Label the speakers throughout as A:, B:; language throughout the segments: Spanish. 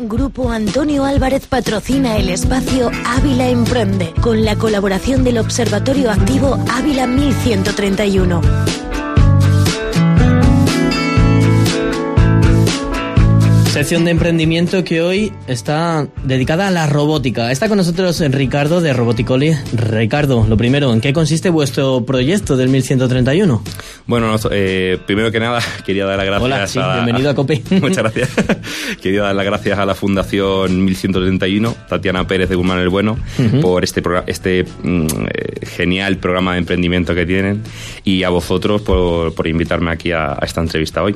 A: Grupo Antonio Álvarez patrocina el espacio Ávila Emprende con la colaboración del Observatorio Activo Ávila 1131.
B: Sección de emprendimiento que hoy está dedicada a la robótica. Está con nosotros Ricardo de Roboticoli. Ricardo, lo primero, ¿en qué consiste vuestro proyecto del 1131?
C: Bueno, eh, primero que nada, quería dar las gracias
B: Hola, sí,
C: a...
B: bienvenido a COPE.
C: Muchas gracias. quería dar las gracias a la Fundación 1131, Tatiana Pérez de Guzmán el Bueno, por este, este mm, eh, genial programa de emprendimiento que tienen y a vosotros por, por invitarme aquí a, a, esta entrevista hoy.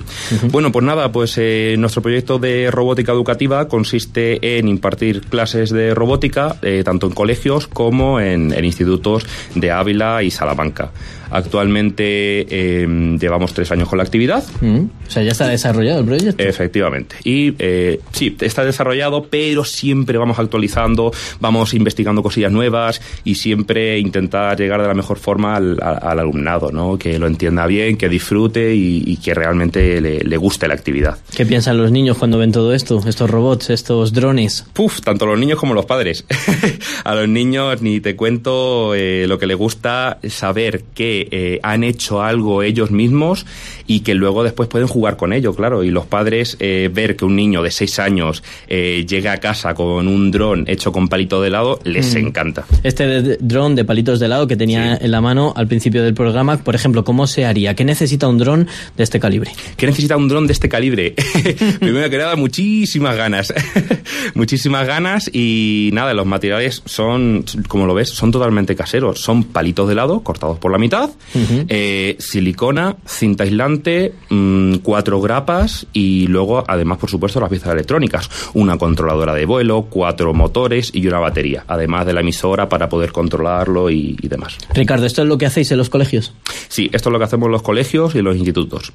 C: Bueno, pues nada, pues eh, nuestro proyecto de robótica educativa consiste en impartir clases de robótica eh, tanto en colegios como en, en, institutos de Ávila y Salamanca. Actualmente eh, llevamos tres años con la actividad.
B: Mm. O sea, ya está desarrollado el proyecto.
C: Efectivamente. Y eh, sí, está desarrollado, pero siempre vamos actualizando, vamos investigando cosillas nuevas y siempre intentar llegar de la mejor forma al, al alumnado, ¿no? Que lo entienda bien, que disfrute y, y que realmente le, le guste la actividad.
B: ¿Qué piensan los niños cuando ven todo esto? Estos robots, estos drones.
C: Puf, tanto los niños como los padres. a los niños ni te cuento eh, lo que les gusta saber que eh, han hecho algo ellos mismos y que luego después pueden jugar con ello, claro. Y los padres eh, ver que un niño de 6 años eh, llega a casa con un dron hecho con palito de helado, les mm. encanta.
B: Este dron de palitos de helado que tenía sí. en la mano al principio del programa, por ejemplo, ¿cómo se haría? ¿Qué necesita un dron de este calibre?
C: ¿Qué necesita un dron de este calibre? Primero que nada, muchísimas ganas. muchísimas ganas y nada, los materiales son, como lo ves, son totalmente caseros. Son palitos de helado cortados por la mitad, uh -huh. eh, silicona, cinta aislante, mmm, cuatro grapas y luego, además, por supuesto, las piezas electrónicas. Una controladora de vuelo, cuatro motores y una batería, además de la emisora para poder controlarlo y, y demás.
B: Ricardo, ¿esto es lo que hacéis en los colegios?
C: Sí, esto es lo que hacemos en los colegios y en los institutos.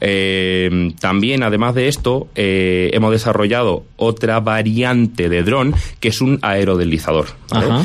C: Eh, también, además de esto, eh, hemos desarrollado otra variante de dron que es un aerodeslizador. ¿vale?
B: Ajá.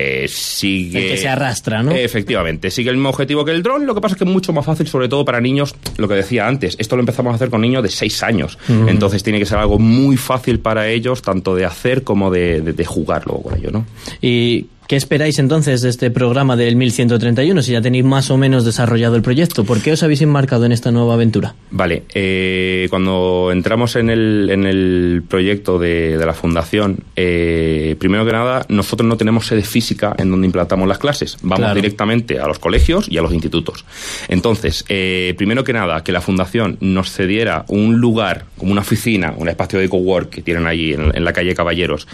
C: Eh, sigue...
B: El que se arrastra, ¿no?
C: Efectivamente, sigue el mismo objetivo que el dron, lo que pasa es que es mucho más fácil, sobre todo para niños, lo que decía antes, esto lo empezamos a hacer con niños de 6 años, uh -huh. entonces tiene que ser algo muy fácil para ellos, tanto de hacer como de, de, de jugar luego con ello, ¿no?
B: Y ¿Qué esperáis entonces de este programa del 1131 si ya tenéis más o menos desarrollado el proyecto? ¿Por qué os habéis embarcado en esta nueva aventura?
C: Vale, eh, cuando entramos en el, en el proyecto de, de la fundación, eh, primero que nada, nosotros no tenemos sede física en donde implantamos las clases. Vamos claro. directamente a los colegios y a los institutos. Entonces, eh, primero que nada, que la fundación nos cediera un lugar, como una oficina, un espacio de cowork que tienen allí en, en la calle Caballeros,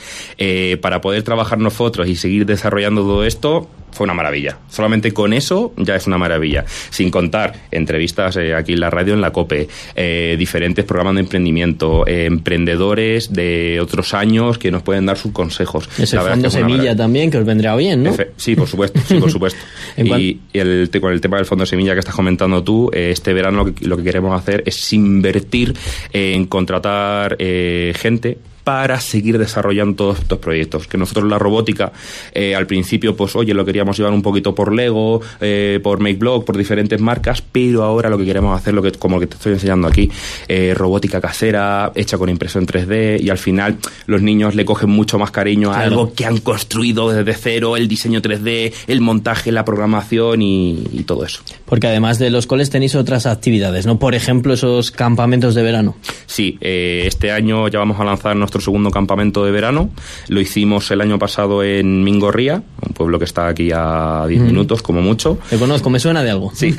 C: para poder trabajar nosotros y seguir desarrollando desarrollando todo esto fue una maravilla. Solamente con eso ya es una maravilla. Sin contar entrevistas eh, aquí en la radio, en la COPE, eh, diferentes programas de emprendimiento, eh, emprendedores de otros años que nos pueden dar sus consejos.
B: Ese la fondo semilla también, que os vendrá bien, ¿no?
C: Efe sí, por supuesto, sí, por supuesto. y, y el, con el tema del fondo semilla que estás comentando tú, eh, este verano lo que, lo que, queremos hacer es invertir en contratar eh, gente para seguir desarrollando todos estos proyectos. Que nosotros la robótica, eh, al principio, pues oye, lo queríamos llevar un poquito por Lego, eh, por MakeBlock, por diferentes marcas, pero ahora lo que queremos hacer, lo que, como lo que te estoy enseñando aquí, eh, robótica casera, hecha con impresión 3D, y al final los niños le cogen mucho más cariño a claro. algo que han construido desde cero, el diseño 3D, el montaje, la programación y, y todo eso.
B: Porque además de los coles tenéis otras actividades, ¿no? Por ejemplo, esos campamentos de verano.
C: Sí, eh, este año ya vamos a lanzar nuestro segundo campamento de verano. Lo hicimos el año pasado en Mingorría, un pueblo que está aquí a 10 mm. minutos, como mucho.
B: Te conozco, me suena de algo.
C: Sí.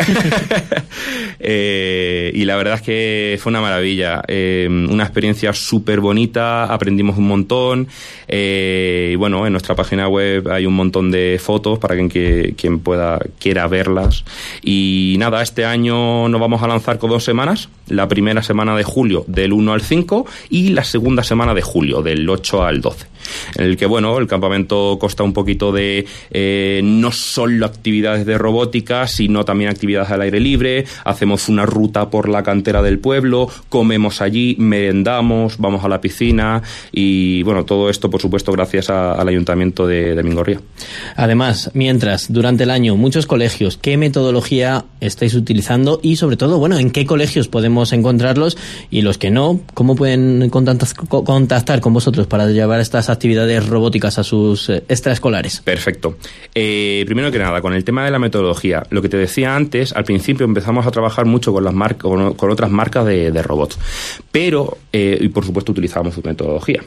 C: eh, y la verdad es que fue una maravilla. Eh, una experiencia súper bonita, aprendimos un montón. Eh, y bueno, en nuestra página web hay un montón de fotos para quien, que, quien pueda, quiera verlas. Y nada, este año nos vamos a lanzar con dos semanas. La primera semana de julio, del 1 al 5, y la segunda semana de julio, del 8 al 12. en el que, bueno, el campamento consta un poquito de eh, no solo actividades de robótica, sino también actividades al aire libre, hacemos una ruta por la cantera del pueblo, comemos allí, merendamos, vamos a la piscina y, bueno, todo esto, por supuesto, gracias al Ayuntamiento de, de Mingorría.
B: Además, mientras, durante el año, muchos colegios, ¿qué metodología estáis utilizando y, sobre todo, bueno, en qué colegios podemos encontrarlos y los que no, cómo pueden contactar con vosotros para llevar estas actividades robóticas a sus eh, extraescolares?
C: Perfecto. Eh, primero que nada, con el tema de la metodología, lo que te decía antes, al principio empezamos a trabajar mucho con las marcas, con, otras marcas de, robots, pero, eh, y por supuesto utilizamos su metodología.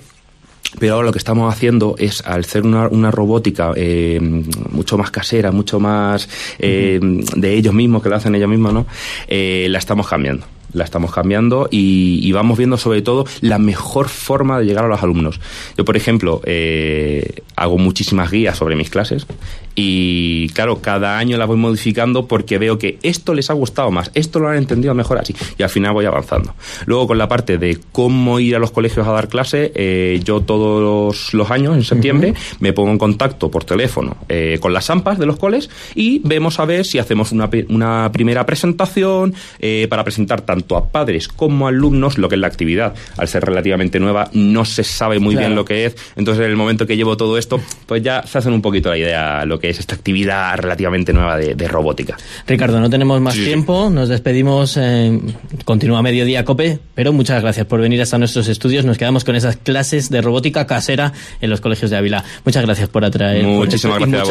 C: Pero ahora lo que estamos haciendo es, al ser una, una robótica eh, mucho más casera, mucho más eh, de ellos mismos, que lo hacen ellos mismos, ¿no? Eh, la estamos cambiando la estamos cambiando y, y, vamos viendo sobre todo la mejor forma de llegar a los alumnos. Yo, por ejemplo, eh, hago muchísimas guías sobre mis clases y claro, cada año la voy modificando porque veo que esto les ha gustado más, esto lo han entendido mejor así y al final voy avanzando. Luego con la parte de cómo ir a los colegios a dar clase, eh, yo todos los años, en septiembre, me pongo en contacto por teléfono eh, con las AMPAs de los coles y vemos a ver si hacemos una, una primera presentación eh, para presentar tanto a padres como a alumnos lo que es la actividad. Al ser relativamente nueva, no se sabe muy bien lo que es, entonces en el momento que llevo todo esto, pues ya se hacen un poquito la idea lo que es esta actividad relativamente nueva de, robótica.
B: Ricardo, no tenemos más tiempo, nos despedimos, continúa mediodía COPE, pero muchas gracias por venir hasta nuestros estudios, nos quedamos con esas clases de robótica casera en los colegios de Ávila. Muchas gracias por atraer.
C: Muchísimas gracias.